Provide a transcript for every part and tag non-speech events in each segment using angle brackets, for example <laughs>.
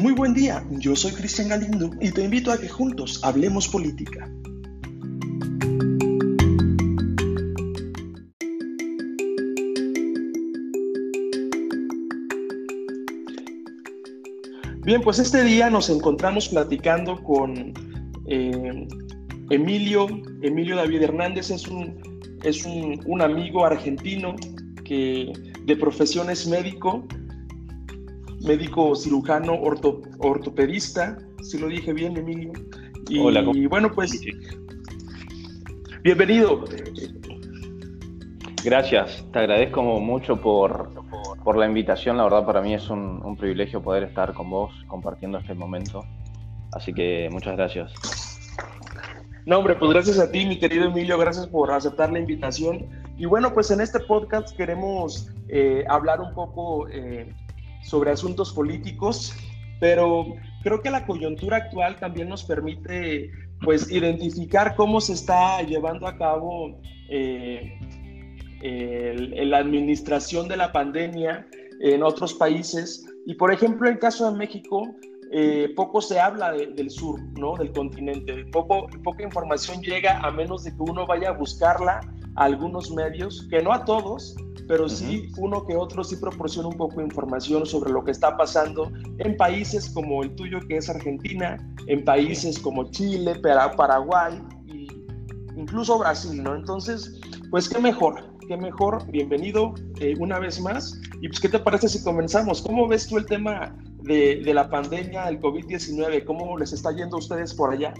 Muy buen día, yo soy Cristian Galindo y te invito a que juntos hablemos política. Bien, pues este día nos encontramos platicando con eh, Emilio, Emilio David Hernández, es un, es un, amigo argentino que de profesión es médico, médico cirujano ortopedista, si lo dije bien, Emilio. Y, Hola, y bueno, pues bienvenido. Gracias, te agradezco mucho por, por la invitación. La verdad, para mí es un, un, privilegio poder estar con vos compartiendo este momento. Así que muchas gracias. No, hombre, pues gracias a ti, mi querido Emilio, gracias por aceptar la invitación. Y bueno, pues en este podcast queremos eh, hablar un poco eh, sobre asuntos políticos, pero creo que la coyuntura actual también nos permite pues identificar cómo se está llevando a cabo eh, la administración de la pandemia en otros países. Y por ejemplo, en el caso de México, eh, poco se habla del sur, ¿no? Del continente. Poco, poca información llega a menos de que uno vaya a buscarla a algunos medios, que no a todos, pero sí uno que otro sí proporciona un poco de información sobre lo que está pasando en países como el tuyo, que es Argentina, en países como Chile, Paraguay e incluso Brasil, ¿no? Entonces, pues qué mejor, qué mejor, bienvenido eh, una vez más. Y pues, ¿qué te parece si comenzamos? ¿Cómo ves tú el tema de, de la pandemia, el COVID-19? ¿Cómo les está yendo a ustedes por allá?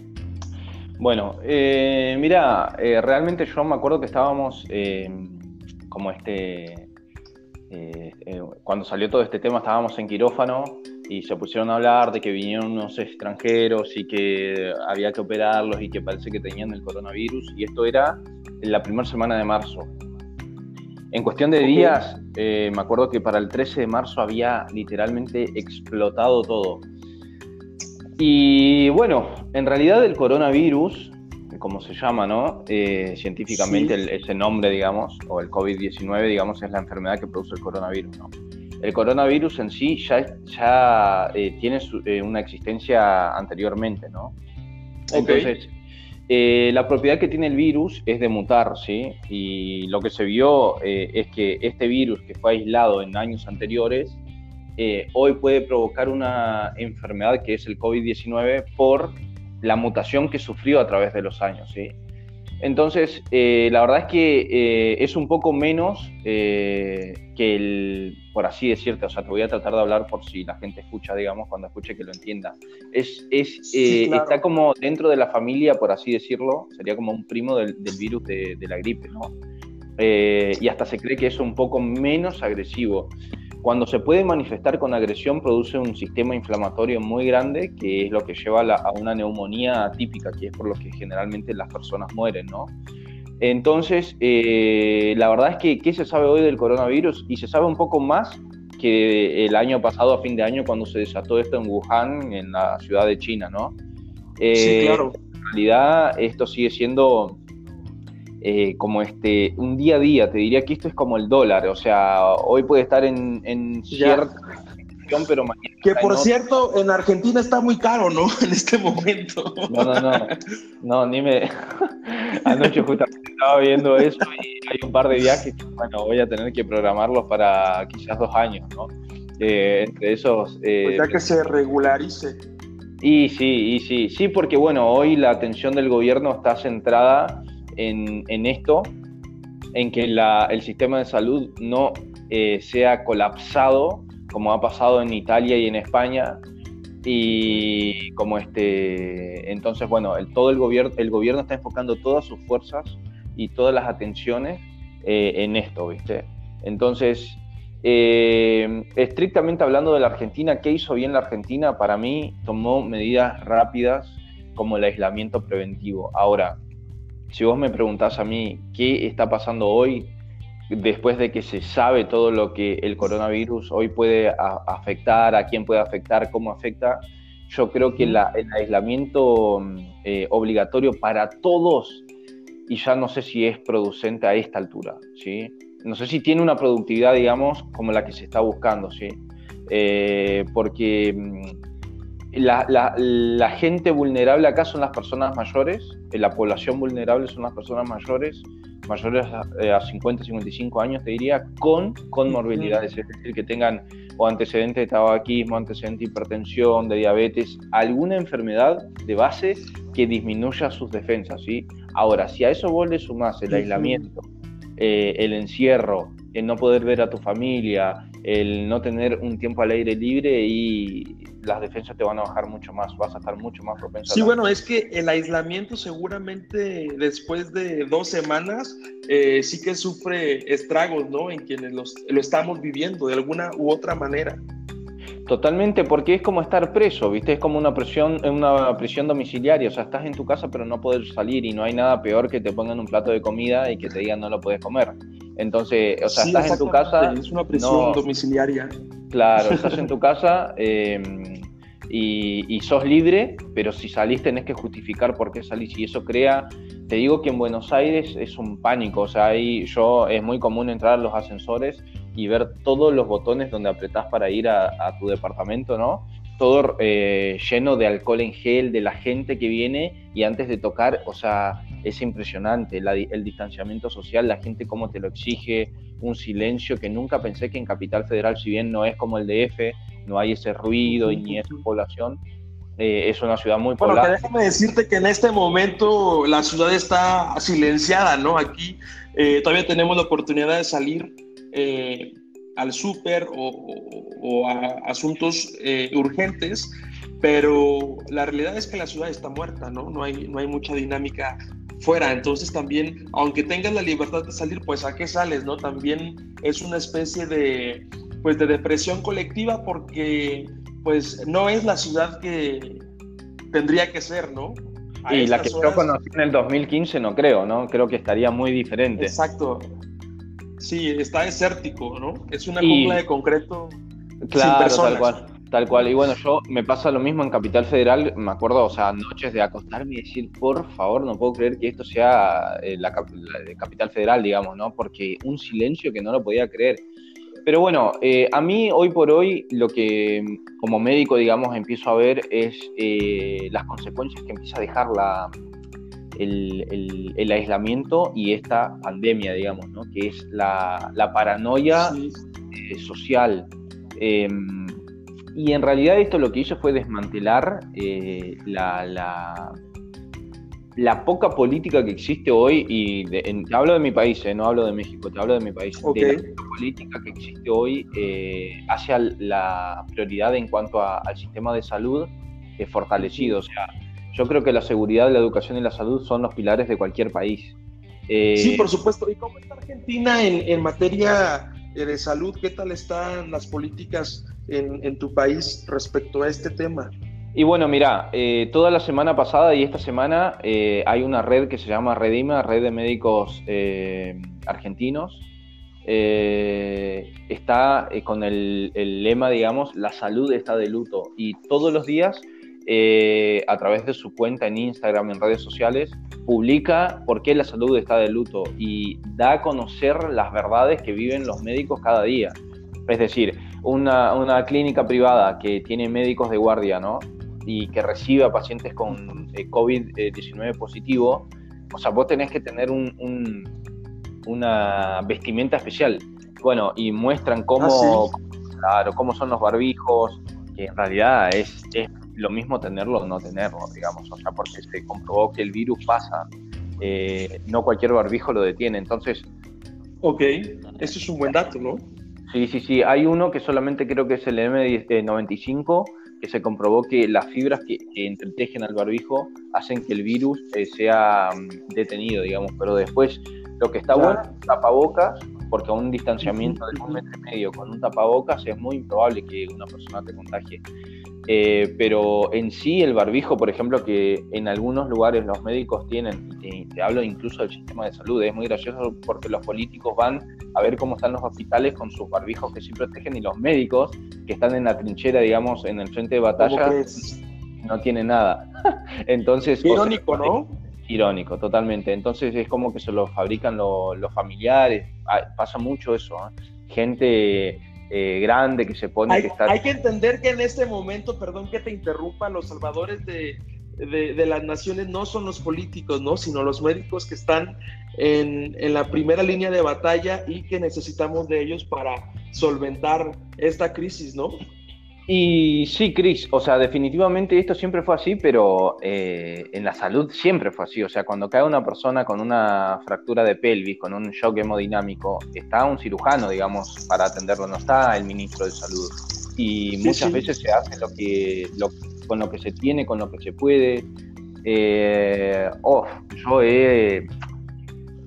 Bueno, eh, mira, eh, realmente yo me acuerdo que estábamos como este, cuando salió todo este tema estábamos en quirófano y se pusieron a hablar de que vinieron unos extranjeros y que había que operarlos y que parece que tenían el coronavirus y esto era en la primera semana de marzo. En cuestión de días, eh, me acuerdo que para el 13 de marzo había literalmente explotado todo. Y bueno, en realidad el coronavirus, como se llama, ¿no? Eh, científicamente ese nombre, digamos, o el COVID-19, digamos, es la enfermedad que produce el coronavirus, ¿no? El coronavirus en sí ya, ya eh, tiene una existencia anteriormente, ¿no? Entonces, eh, la propiedad que tiene el virus es de mutar, ¿sí? Y lo que se vio eh, es que este virus que fue aislado en años anteriores, eh, hoy puede provocar una enfermedad que es el COVID-19 por la mutación que sufrió a través de los años, ¿sí? Entonces, eh, la verdad es que eh, es un poco menos eh, que el, por así decirte, o sea, te voy a tratar de hablar por si la gente escucha, digamos, cuando escuche que lo entienda. Es, es, Está como dentro de la familia, por así decirlo, sería como un primo del, virus de, de, la gripe, ¿no? y hasta se cree que es un poco menos agresivo. Cuando se puede manifestar con agresión, produce un sistema inflamatorio muy grande, que es lo que lleva a una neumonía atípica, que es por lo que generalmente las personas mueren, ¿no? Entonces, eh, la verdad es que, ¿qué se sabe hoy del coronavirus? Y se sabe un poco más que el año pasado, a fin de año, cuando se desató esto en Wuhan, en la ciudad de China, ¿no? sí, eh, claro. En realidad, esto sigue siendo eh, como este, un día a día, te diría que esto es como el dólar, o sea, hoy puede estar en, en cierta pero mañana... Que por cierto, en Argentina está muy caro, ¿no? <laughs> En este momento. No, no, no, no, ni me... <laughs> Anoche justamente estaba viendo eso y hay un par de viajes que, bueno, voy a tener que programarlos para quizás dos años, ¿no? Eh, entre esos... Eh, pues ya que se regularice. Y sí, y sí, sí, porque bueno, hoy la atención del gobierno está centrada en, esto, en que el sistema de salud no eh, sea colapsado como ha pasado en Italia y en España. Y como este, entonces, bueno, el, todo el gobierno, el gobierno está enfocando todas sus fuerzas y todas las atenciones eh, en esto, ¿viste? Entonces, eh, estrictamente hablando de la Argentina, ¿qué hizo bien la Argentina? Para mí tomó medidas rápidas como el aislamiento preventivo. Ahora, si vos me preguntás a mí qué está pasando hoy, después de que se sabe todo lo que el coronavirus hoy puede afectar, a quién puede afectar, cómo afecta, yo creo que el aislamiento eh, obligatorio para todos, y ya no sé si es producente a esta altura, ¿sí? No sé si tiene una productividad, digamos, como la que se está buscando, ¿sí? Eh, porque mm, la, gente vulnerable acá son las personas mayores, eh, la población vulnerable son las personas mayores, mayores a, 50, 55 años, te diría, con, con morbilidades, es decir, que tengan o antecedentes de tabaquismo, antecedentes de hipertensión, de diabetes, alguna enfermedad de base que disminuya sus defensas. ¿sí? Ahora, si a eso vos le sumás el aislamiento, eh, el encierro, el no poder ver a tu familia, el no tener un tiempo al aire libre y las defensas te van a bajar mucho más, vas a estar mucho más propenso. Sí, bueno, es que el aislamiento seguramente después de dos semanas eh, sí que sufre estragos, ¿no? En quienes lo estamos viviendo de alguna u otra manera. Totalmente, porque es como estar preso, ¿viste? Es como una prisión, una prisión domiciliaria, o sea, estás en tu casa pero no puedes salir y no hay nada peor que te pongan un plato de comida y que te digan no lo puedes comer. Entonces, o sea, estás en tu casa... Es una prisión domiciliaria. Claro, <laughs> estás en tu casa em, y, sos libre, pero si salís tenés que justificar por qué salís y eso crea... Te digo que en Buenos Aires es un pánico, o sea, ahí yo es muy común entrar a los ascensores y ver todos los botones donde apretás para ir a, tu departamento, ¿no? Todo eh, lleno de alcohol en gel, de la gente que viene y antes de tocar, o sea, es impresionante el distanciamiento social, la gente cómo te lo exige, un silencio que nunca pensé que en Capital Federal, si bien no es como el DF, no hay ese ruido y ni esa población, eh, es una ciudad muy poblada. Bueno, déjame decirte que en este momento la ciudad está silenciada, ¿no? Aquí eh, todavía tenemos la oportunidad de salir eh, al súper o, a asuntos eh, urgentes, pero la realidad es que la ciudad está muerta, ¿no? No hay, no hay mucha dinámica fuera, entonces también, aunque tengas la libertad de salir, pues a qué sales, ¿no? También es una especie de, pues de depresión colectiva porque pues no es la ciudad que tendría que ser, ¿no? y la que yo conocí en el 2015 no creo, ¿no? Creo que estaría muy diferente. Exacto. Sí, está desértico, ¿no? Es una cúpula de concreto. Claro, tal cual. Tal cual. Y bueno, yo me pasa lo mismo en Capital Federal. Me acuerdo, o sea, noches de acostarme y decir, por favor, no puedo creer que esto sea eh, la, Capital Federal, digamos, ¿no? Porque un silencio que no lo podía creer. Pero bueno, eh, a mí hoy por hoy lo que como médico, digamos, empiezo a ver es eh, las consecuencias que empieza a dejar la, el, aislamiento y esta pandemia, digamos, ¿no? que es la, paranoia eh, social. Em, y en realidad esto lo que hizo fue desmantelar eh, la, la, poca política que existe hoy, y te hablo de mi país, eh, no hablo de México, te hablo de mi país, de la política que existe hoy hacia la prioridad en cuanto al sistema de salud fortalecido. O sea, yo creo que la seguridad, la educación y la salud son los pilares de cualquier país. Eh, sí, por supuesto. ¿Y cómo está Argentina en, materia de salud? ¿Qué tal están las políticas en, tu país respecto a este tema? Y bueno, mira, eh, toda la semana pasada y esta semana eh, hay una red que se llama Redima, Red de Médicos Argentinos. está con el, el, lema, digamos, la salud está de luto. Y todos los días eh, a través de su cuenta en Instagram, en redes sociales, publica por qué la salud está de luto y da a conocer las verdades que viven los médicos cada día. Es decir, una, clínica privada que tiene médicos de guardia, ¿no? Y que recibe a pacientes con eh, COVID-19 positivo, o sea, vos tenés que tener una vestimenta especial. Bueno, y muestran cómo, ah, claro, cómo son los barbijos, que en realidad es, es lo mismo tenerlo o no tenerlo, digamos, o sea, porque se comprobó que el virus pasa, eh, no cualquier barbijo lo detiene, entonces... Ok, eso es un buen dato, ¿no? Sí, sí, sí, hay uno que solamente creo que es el M95, que se comprobó que las fibras que, entretejen al barbijo hacen que el virus eh, sea mm, detenido, digamos, pero después lo que está bueno es tapabocas, porque a un distanciamiento de un metro y medio con un tapabocas es muy improbable que una persona te contagie. Eh, pero en sí el barbijo, por ejemplo, que en algunos lugares los médicos tienen, y te, hablo incluso del sistema de salud, es muy gracioso porque los políticos van a ver cómo están los hospitales con sus barbijos que sí protegen y los médicos que están en la trinchera, digamos, en el frente de batalla, no tienen nada. <laughs> Entonces... Irónico, ¿no? Irónico, totalmente. Entonces es como que se lo fabrican los familiares, ah, pasa mucho eso, ¿eh? gente eh, grande que se pone hay, que está... Hay que entender que en este momento, perdón que te interrumpa, los salvadores de, de, las naciones no son los políticos, ¿no? Sino los médicos que están en, en, la primera línea de batalla y que necesitamos de ellos para solventar esta crisis, ¿no? Y sí, Cris, o sea, definitivamente esto siempre fue así, pero eh, en la salud siempre fue así. O sea, cuando cae una persona con una fractura de pelvis, con un shock hemodinámico, está un cirujano, digamos, para atenderlo, no está el ministro de salud. Y muchas veces se hace lo que, con lo que se tiene, con lo que se puede. Eh, oh, yo he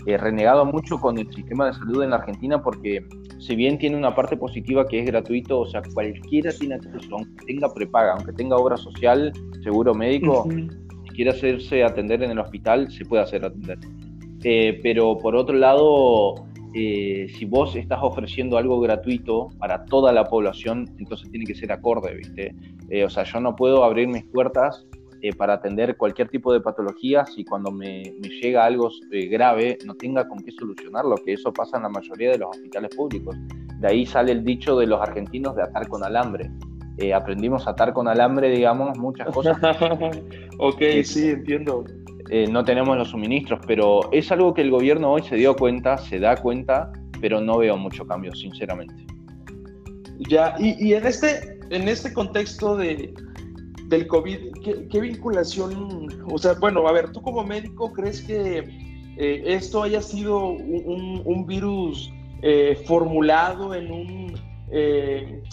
renegado mucho con el sistema de salud en la Argentina porque si bien tiene una parte positiva que es gratuito, o sea, cualquiera tiene acceso, aunque tenga prepaga, aunque tenga obra social, seguro médico, si quiere hacerse atender en el hospital, se puede hacer atender. Eh, pero por otro lado, eh, si vos estás ofreciendo algo gratuito para toda la población, entonces tiene que ser acorde, ¿viste? Eh, o sea, yo no puedo abrir mis puertas eh, para atender cualquier tipo de patologías y cuando me, llega algo eh, grave no tenga con qué solucionarlo, que eso pasa en la mayoría de los hospitales públicos. De ahí sale el dicho de los argentinos de atar con alambre. Eh, aprendimos a atar con alambre, digamos, muchas cosas. <laughs> ok, sí, entiendo. no tenemos los suministros, pero es algo que el gobierno hoy se dio cuenta, se da cuenta, pero no veo mucho cambio, sinceramente. Ya, y, y en, este, en este contexto de, del COVID, ¿qué, vinculación? O sea, bueno, a ver, tú como médico, ¿crees que eh, esto haya sido un, virus eh, formulado en un eh,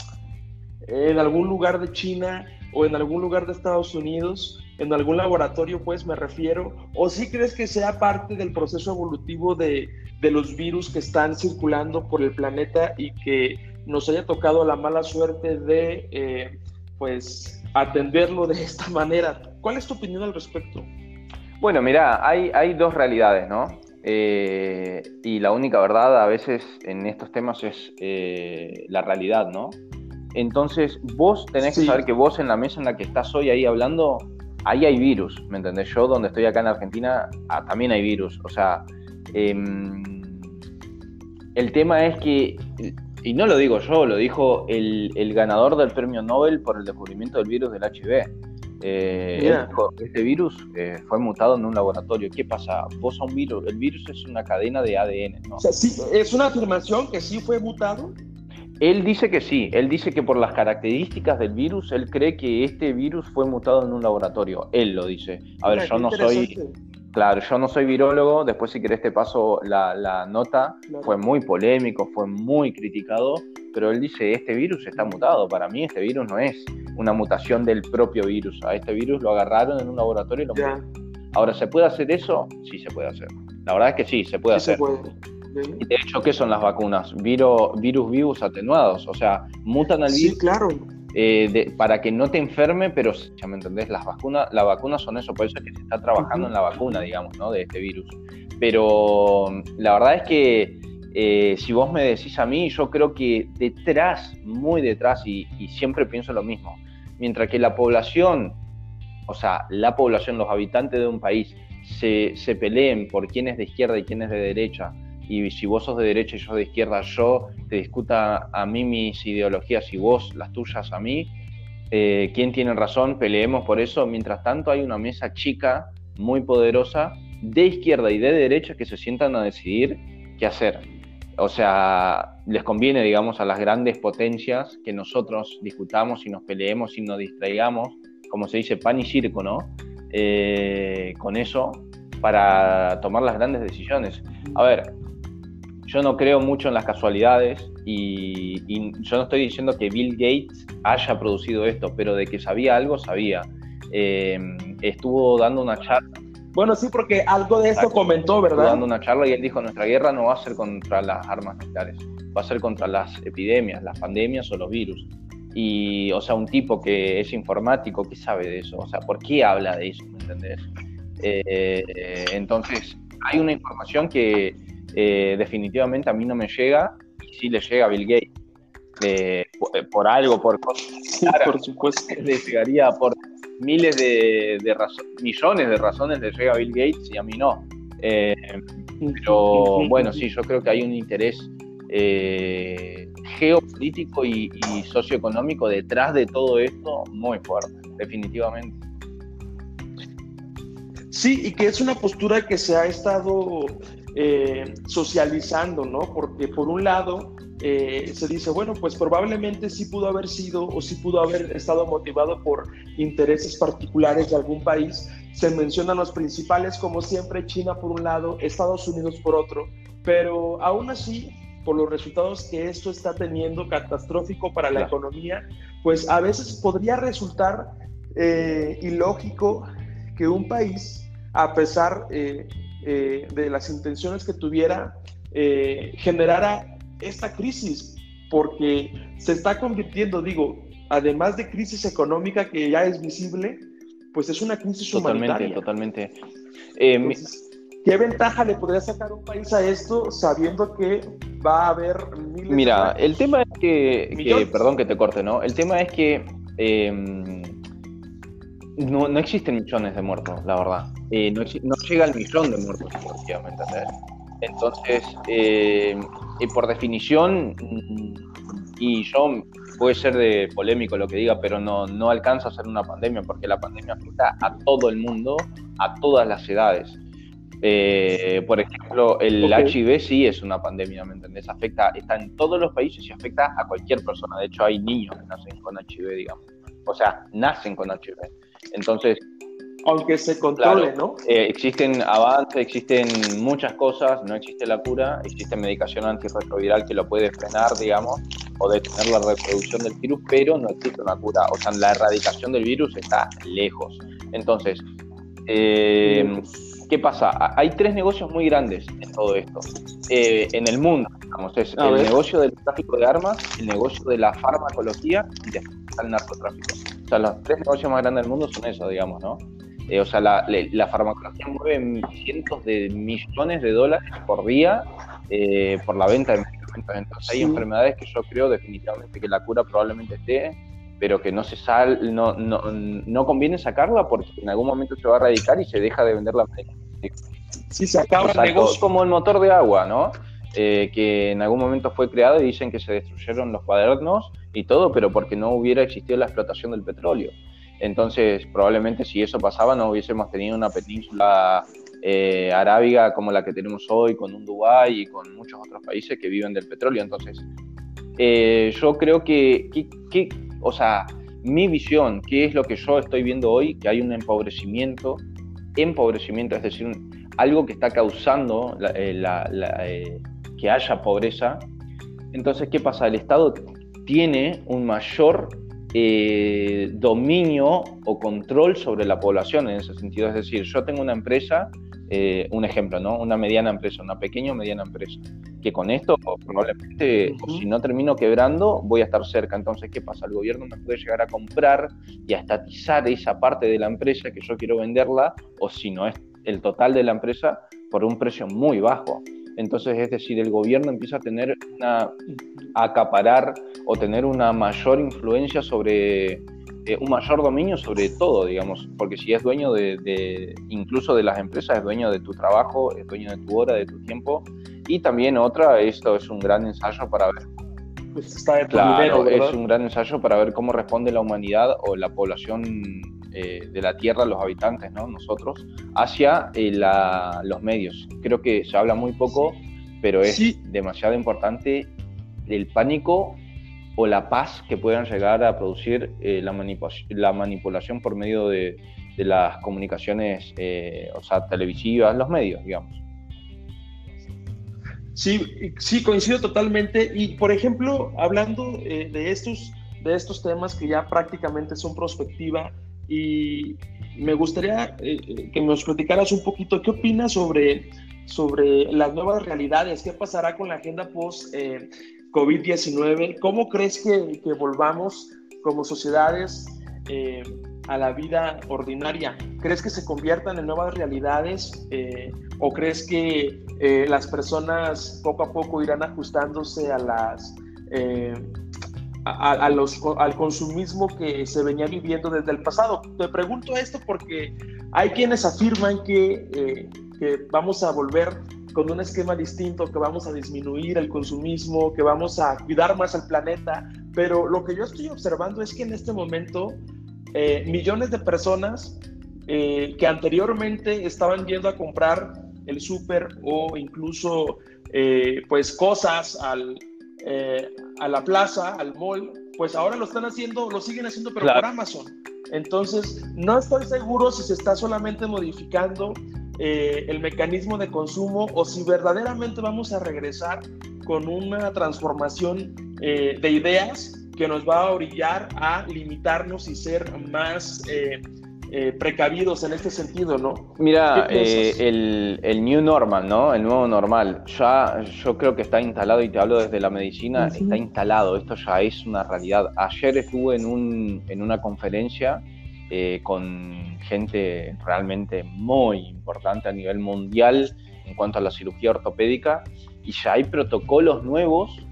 en algún lugar de China o en algún lugar de Estados Unidos, en algún laboratorio, pues me refiero, o si crees que sea parte del proceso evolutivo de, de los virus que están circulando por el planeta y que nos haya tocado la mala suerte de, pues, atenderlo de esta manera. ¿Cuál es tu opinión al respecto? Bueno, mira, hay, hay dos realidades, ¿no? Eh, y la única verdad a veces en estos temas es eh, la realidad, ¿no? Entonces, vos tenés que saber que vos en la mesa en la que estás hoy ahí hablando, ahí hay virus, ¿me entendés? Yo donde estoy acá en Argentina ah, también hay virus. O sea, em, el tema es que y no lo digo yo, lo dijo el, ganador del premio Nobel por el descubrimiento del virus del HIV. Eh, este virus eh, fue mutado en un laboratorio. ¿Qué pasa? Vos a un virus, el virus es una cadena de ADN, ¿no? O sea, sí, es una afirmación que sí fue mutado. Él dice que sí, él dice que por las características del virus, él cree que este virus fue mutado en un laboratorio. Él lo dice. A ver, yo no soy, Claro, yo no soy virólogo, después si querés te paso la, nota, fue muy polémico, fue muy criticado, pero él dice, este virus está mutado, para mí este virus no es una mutación del propio virus, a este virus lo agarraron en un laboratorio y lo mutaron. Ahora, ¿se puede hacer eso? Sí se puede hacer. La verdad es que sí, se puede hacer. Y de hecho, ¿qué son las vacunas? virus vivos atenuados, o sea, mutan al virus. Sí, claro eh, para que no te enferme, pero ya me entendés, las vacunas, las vacunas son eso, por eso es que se está trabajando en la vacuna, digamos, ¿no? De este virus. Pero la verdad es que eh, si vos me decís a mí, yo creo que detrás, muy detrás, y, siempre pienso lo mismo, mientras que la población, o sea, la población, los habitantes de un país, se, se peleen por quién es de izquierda y quién es de derecha, y si vos sos de derecha y yo de izquierda, yo te discuta a mí mis ideologías y vos las tuyas a mí, eh, quién tiene razón, peleemos por eso. Mientras tanto hay una mesa chica, muy poderosa, de izquierda y de derecha que se sientan a decidir qué hacer. O sea, les conviene, digamos, a las grandes potencias que nosotros discutamos y nos peleemos y nos distraigamos, como se dice, pan y circo, ¿no? Eh, con eso para tomar las grandes decisiones. A ver, yo no creo mucho en las casualidades y, yo no estoy diciendo que Bill Gates haya producido esto, pero de que sabía algo, sabía. Em, estuvo dando una charla. Bueno, sí, porque algo de esto comentó, ¿verdad? Estuvo dando una charla y él dijo, nuestra guerra no va a ser contra las armas nucleares, va a ser contra las epidemias, las pandemias o los virus. Y, o sea, un tipo que es informático, ¿qué sabe de eso? O sea, ¿por qué habla de eso? ¿Me entendés? Eh, entonces, hay una información que eh, definitivamente a mí no me llega y sí le llega a Bill Gates. Eh, por, algo, por cosas. por supuesto. <laughs> Le llegaría por miles de, millones de razones le llega a Bill Gates y a mí no. Eh, pero bueno, sí, yo creo que hay un interés geopolítico y, socioeconómico detrás de todo esto muy fuerte, definitivamente. Sí, y que es una postura que se ha estado eh, socializando, ¿no? Porque por un lado eh, se dice, bueno, pues probablemente sí pudo haber sido o sí pudo haber estado motivado por intereses particulares de algún país. Se mencionan los principales, como siempre, China por un lado, Estados Unidos por otro, pero aún así, por los resultados que esto está teniendo catastrófico para la economía, pues a veces podría resultar eh, ilógico que un país, a pesar eh, de las intenciones que tuviera, generara esta crisis, porque se está convirtiendo, digo, además de crisis económica que ya es visible, pues es una crisis totalmente, humanitaria. Totalmente, eh, ¿Qué ventaja le podría sacar un país a esto sabiendo que va a haber miles Mira, el tema es que, perdón que te corte, ¿no? El tema es que em, no, no, existen millones de muertos, la verdad. Eh, no, no, llega al millón de muertos, efectivamente. Entonces, eh, por definición, y yo puede ser de polémico lo que diga, pero no, no alcanza a ser una pandemia, porque la pandemia afecta a todo el mundo, a todas las edades. Eh, por ejemplo, el HIV sí es una pandemia, ¿me entendés? Afecta, está en todos los países y afecta a cualquier persona. De hecho, hay niños que nacen con HIV, digamos. O sea, nacen con HIV. Entonces, aunque se controle, ¿no? Eh, existen avances, existen muchas cosas, no existe la cura, existe medicación antirretroviral que lo puede frenar, digamos, o detener la reproducción del virus, pero no existe una cura. O sea, la erradicación del virus está lejos. Entonces, eh, ¿qué pasa? Hay tres negocios muy grandes en todo esto, eh, en el mundo. Digamos, es el negocio del tráfico de armas, el negocio de la farmacología y después el narcotráfico. O sea, los tres negocios más grandes del mundo son esos, digamos, ¿no? Eh, o sea, la, la, farmacología mueve cientos de millones de dólares por día eh, por la venta de medicamentos. Entonces hay enfermedades que yo creo definitivamente que la cura probablemente esté, pero que no se sal, no, no, no conviene sacarla porque en algún momento se va a erradicar y se deja de vender la medicina. Sí, se acaba el negocio. Como el motor de agua, ¿no? Eh, que en algún momento fue creado y dicen que se destruyeron los cuadernos y todo, pero porque no hubiera existido la explotación del petróleo. Entonces, probablemente si eso pasaba, no hubiésemos tenido una península eh, arábiga como la que tenemos hoy, con un Dubái y con muchos otros países que viven del petróleo. Entonces, eh, yo creo que, o sea, mi visión, qué es lo que yo estoy viendo hoy, que hay un empobrecimiento, empobrecimiento, es decir, algo que está causando eh, que haya pobreza. Entonces, ¿qué pasa? El Estado tiene un mayor eh, dominio o control sobre la población en ese sentido. Es decir, yo tengo una empresa, eh, un ejemplo, ¿no? Una mediana empresa, una pequeña o mediana empresa, que con esto probablemente, si no termino quebrando, voy a estar cerca. Entonces, ¿qué pasa? El gobierno me puede llegar a comprar y a estatizar esa parte de la empresa que yo quiero venderla, o si no es el total de la empresa, por un precio muy bajo. Entonces, es decir, el gobierno empieza a tener una, a acaparar o tener una mayor influencia sobre, eh, un mayor dominio sobre todo, digamos, porque si es dueño de, incluso de las empresas, es dueño de tu trabajo, es dueño de tu hora, de tu tiempo. Y también otra, esto es un gran ensayo para ver. Está claro, es un gran ensayo para ver cómo responde la humanidad o la población eh, de la Tierra, los habitantes, ¿no? nosotros, hacia eh, los medios. Creo que se habla muy poco, pero es demasiado importante el pánico o la paz que puedan llegar a producir eh, la, la, manipulación por medio de, las comunicaciones, o sea, televisivas, los medios, digamos. Sí, sí, coincido totalmente. Y, por ejemplo, hablando de, estos, de estos temas que ya prácticamente son prospectiva, y me gustaría eh, eh, que nos platicaras un poquito qué opinas sobre, sobre las nuevas realidades, qué pasará con la agenda post eh, COVID-19, cómo crees que, volvamos como sociedades a la vida ordinaria, ¿crees que se conviertan en nuevas realidades o crees que las personas poco a poco irán ajustándose a las al consumismo que se venía viviendo desde el pasado. Te pregunto esto porque hay quienes afirman que, eh, que vamos a volver con un esquema distinto, que vamos a disminuir el consumismo, que vamos a cuidar más al planeta, pero lo que yo estoy observando es que en este momento eh, millones de personas eh, que anteriormente estaban yendo a comprar el súper o incluso eh, pues cosas al, a la plaza, al mall, pues ahora lo están haciendo, lo siguen haciendo pero por Amazon. Entonces, no estoy seguro si se está solamente modificando eh, el mecanismo de consumo o si verdaderamente vamos a regresar con una transformación eh, de ideas que nos va a orillar a limitarnos y ser más eh, precavidos en este sentido, ¿no? Mira, el, el, new normal, ¿no? El nuevo normal, ya yo creo que está instalado, y te hablo desde la medicina, está instalado, esto ya es una realidad. Ayer estuve en, un, en una conferencia eh, con gente realmente muy importante a nivel mundial en cuanto a la cirugía ortopédica. Y ya hay protocolos nuevos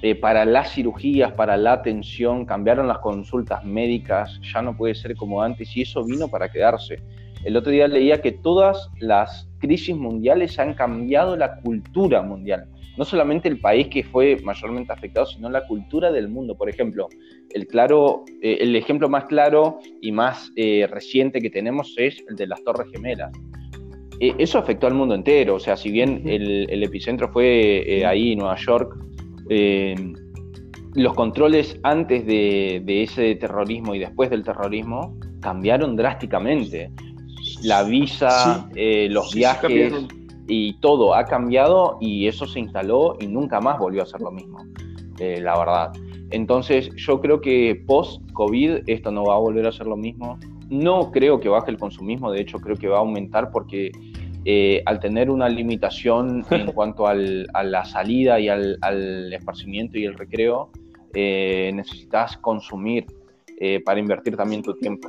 eh, para las cirugías, para la atención, cambiaron las consultas médicas, ya no puede ser como antes y eso vino para quedarse. El otro día leía que todas las crisis mundiales han cambiado la cultura mundial no solamente el país que fue mayormente afectado, sino la cultura del mundo. Por ejemplo, el, claro, eh, el ejemplo más claro y más eh, reciente que tenemos es el de las Torres Gemelas. Eh, eso afectó al mundo entero, o sea, si bien el, epicentro fue ahí, Nueva York, los controles antes de, ese terrorismo y después del terrorismo cambiaron drásticamente. La visa, los viajes, y todo ha cambiado y eso se instaló y nunca más volvió a ser lo mismo, eh, la verdad. Entonces yo creo que post-COVID esto no va a volver a ser lo mismo. No creo que baje el consumismo, de hecho creo que va a aumentar porque eh, al tener una limitación <laughs> en cuanto a la salida y al, esparcimiento y el recreo, eh, necesitas consumir para invertir también tu tiempo.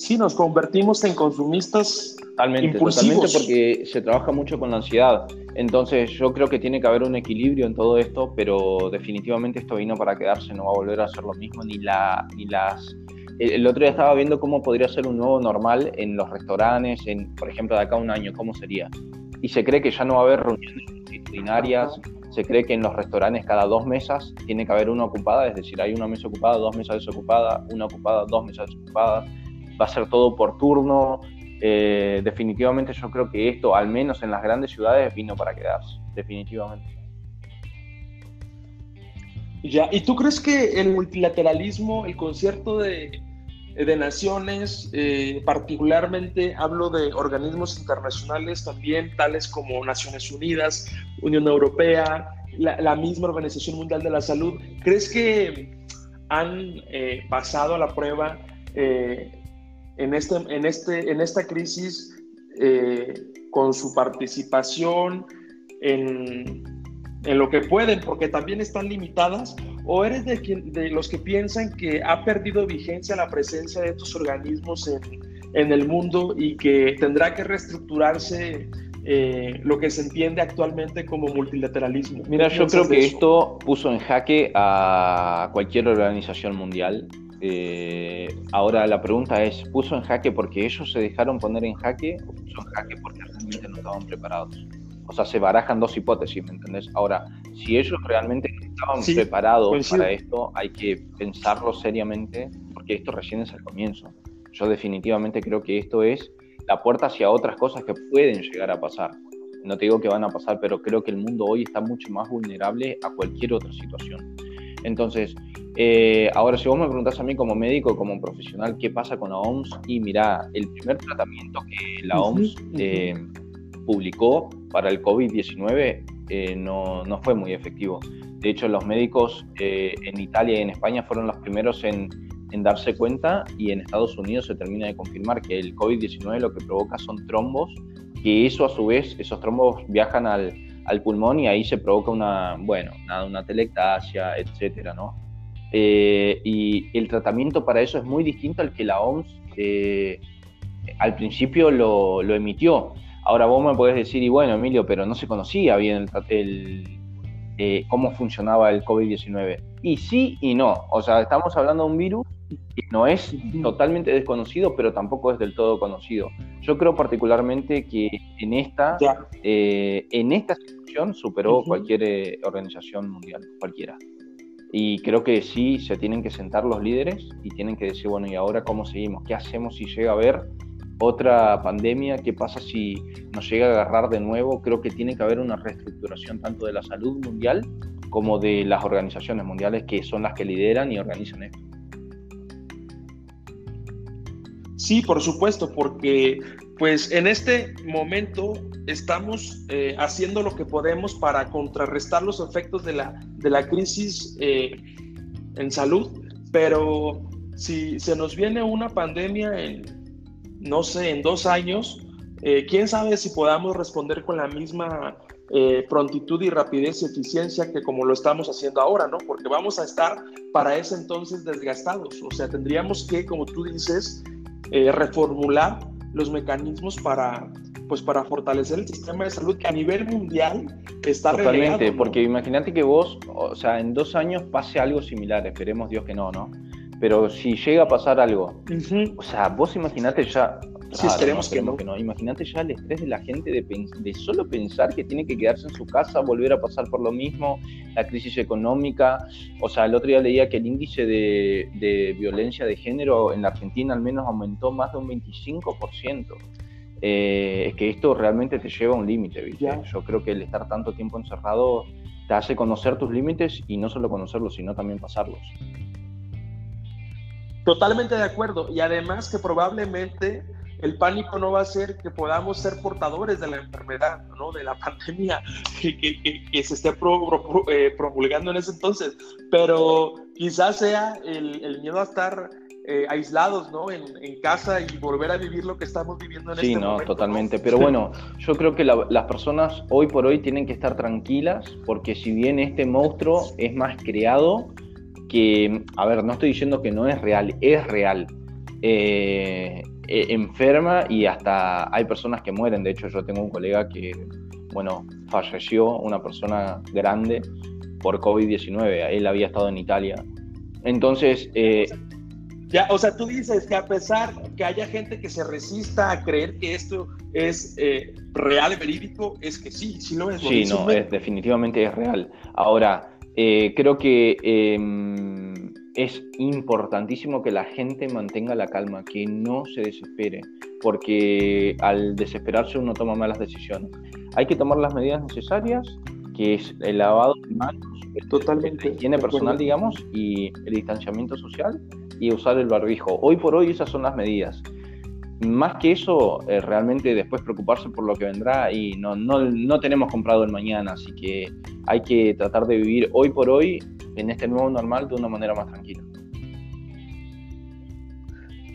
Sí, nos convertimos en consumistas Totalmente, totalmente porque se trabaja mucho con la ansiedad. Entonces yo creo que tiene que haber un equilibrio en todo esto, pero definitivamente esto vino para quedarse, no va a volver a ser lo mismo, ni, la, ni las... El, otro día estaba viendo cómo podría ser un nuevo normal en los restaurantes, en, por ejemplo, de acá a un año, cómo sería. Y se cree que ya no va a haber reuniones disciplinarias, se cree que en los restaurantes cada dos mesas tiene que haber una ocupada, es decir, hay una mesa ocupada, dos mesas desocupadas, una ocupada, dos mesas desocupadas, va a ser todo por turno, eh, definitivamente yo creo que esto, al menos en las grandes ciudades, vino para quedarse, definitivamente. Ya, ¿y tú crees que el multilateralismo, el concierto de, de naciones, eh, particularmente hablo de organismos internacionales también, tales como Naciones Unidas, Unión Europea, la, misma Organización Mundial de la Salud, ¿crees que han eh, pasado a la prueba en, este, en, este, en esta crisis eh, con su participación en, en, lo que pueden, porque también están limitadas, o eres de, quien, de los que piensan que ha perdido vigencia la presencia de estos organismos en, en el mundo y que tendrá que reestructurarse eh, lo que se entiende actualmente como multilateralismo. Mira, yo creo que esto puso en jaque a cualquier organización mundial eh, ahora la pregunta es, ¿puso en jaque porque ellos se dejaron poner en jaque o puso en jaque porque realmente no estaban preparados? O sea, se barajan dos hipótesis, ¿me entendés? Ahora, si ellos realmente estaban preparados para esto, hay que pensarlo seriamente porque esto recién es el comienzo. Yo definitivamente creo que esto es la puerta hacia otras cosas que pueden llegar a pasar. No te digo que van a pasar, pero creo que el mundo hoy está mucho más vulnerable a cualquier otra situación. Entonces, eh, ahora si vos me preguntás a mí como médico, como profesional, ¿qué pasa con la OMS? Y mira, el primer tratamiento que la OMS eh, publicó para el COVID-19 eh, no, no, fue muy efectivo. De hecho, los médicos en Italia y en España fueron los primeros en, en darse cuenta y en Estados Unidos se termina de confirmar que el COVID-19 lo que provoca son trombos, que eso a su vez, esos trombos viajan al, al pulmón y ahí se provoca una, bueno, nada, una telectasia, etcétera, ¿no? Eh, y el tratamiento para eso es muy distinto al que la OMS al principio lo, lo, emitió. Ahora vos me podés decir, y bueno, Emilio, pero no se conocía bien el, eh, cómo funcionaba el COVID-19. Y sí y no. O sea, estamos hablando de un virus que no es totalmente desconocido, pero tampoco es del todo conocido. Yo creo particularmente que en esta, eh, en esta situación superó cualquier eh, organización mundial, cualquiera. Y creo que sí se tienen que sentar los líderes y tienen que decir, bueno, ¿y ahora cómo seguimos? ¿Qué hacemos si llega a haber otra pandemia? ¿Qué pasa si nos llega a agarrar de nuevo? Creo que tiene que haber una reestructuración tanto de la salud mundial como de las organizaciones mundiales que son las que lideran y organizan esto. Sí, por supuesto, porque pues en este momento estamos eh, haciendo lo que podemos para contrarrestar los efectos de la, de la crisis eh, en salud, pero si se nos viene una pandemia en, no sé, en dos años, eh, quién sabe si podamos responder con la misma prontitud y rapidez y eficiencia que como lo estamos haciendo ahora, ¿no? Porque vamos a estar para ese entonces desgastados, o sea, tendríamos que, como tú dices, reformular los mecanismos para, pues, para fortalecer el sistema de salud que a nivel mundial está Totalmente, porque imagínate que vos, o sea, en dos años pase algo similar, esperemos Dios que no, ¿no? Pero si llega a pasar algo, o sea, vos imaginate ya, Sí, esperemos, que, no. Imagínate ya el estrés de la gente de, de, solo pensar que tiene que quedarse en su casa, volver a pasar por lo mismo, la crisis económica. O sea, el otro día leía que el índice de, de violencia de género en la Argentina al menos aumentó más de un 25%. Eh, es que esto realmente te lleva a un límite, ¿viste? Yo creo que el estar tanto tiempo encerrado te hace conocer tus límites y no solo conocerlos, sino también pasarlos. Totalmente de acuerdo. Y además que probablemente el pánico no va a ser que podamos ser portadores de la enfermedad, ¿no? de la <laughs> pandemia que, que, se esté eh, promulgando en ese entonces, pero quizás sea el, miedo a estar eh, aislados ¿no? En, casa y volver a vivir lo que estamos viviendo en sí, este no, Totalmente, pero bueno, yo creo que las personas hoy por hoy tienen que estar tranquilas porque si bien este monstruo es más creado, que, a ver, no estoy diciendo que no es real, es real. Eh, eh, enferma y hasta hay personas que mueren. De hecho, yo tengo un colega que, bueno, falleció, una persona grande, por COVID-19. Él había estado en Italia. Entonces... Eh, ya, o sea, tú dices que a pesar que haya gente que se resista a creer que esto es eh, real, verídico, es que sí, sí lo es. sí, no, es, definitivamente es real. Ahora, creo que em, es importantísimo que la gente mantenga la calma, que no se desespere, porque al desesperarse uno toma malas decisiones. Hay que tomar las medidas necesarias, que es el lavado de manos, totalmente higiene personal, digamos, y el distanciamiento social y usar el barbijo. Hoy por hoy esas son las medidas. Más que eso, eh, realmente después preocuparse por lo que vendrá y no, no, no tenemos comprado el mañana, así que hay que tratar de vivir hoy por hoy en este nuevo normal de una manera más tranquila.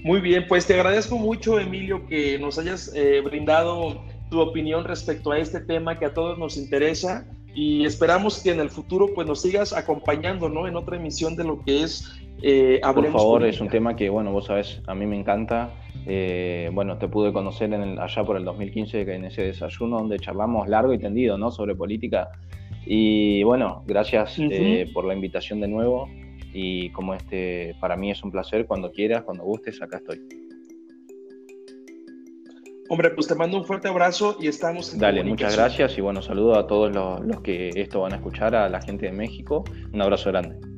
Muy bien, pues te agradezco mucho, Emilio, que nos hayas eh, brindado tu opinión respecto a este tema que a todos nos interesa y esperamos que en el futuro pues nos sigas acompañando, ¿no? En otra emisión de lo que es eh, Por favor, es un tema que, bueno, vos sabes, a mí me encanta. Eh, bueno, te pude conocer en allá por el 2015 en ese desayuno donde charlamos largo y tendido, ¿no? Sobre política y bueno, gracias eh, por la invitación de nuevo. Y como este, para mí es un placer, cuando quieras, cuando gustes, acá estoy. Hombre, pues te mando un fuerte abrazo y estamos en Dale, muchas gracias y bueno, saludo a todos los, los que esto van a escuchar, a la gente de México. Un abrazo grande.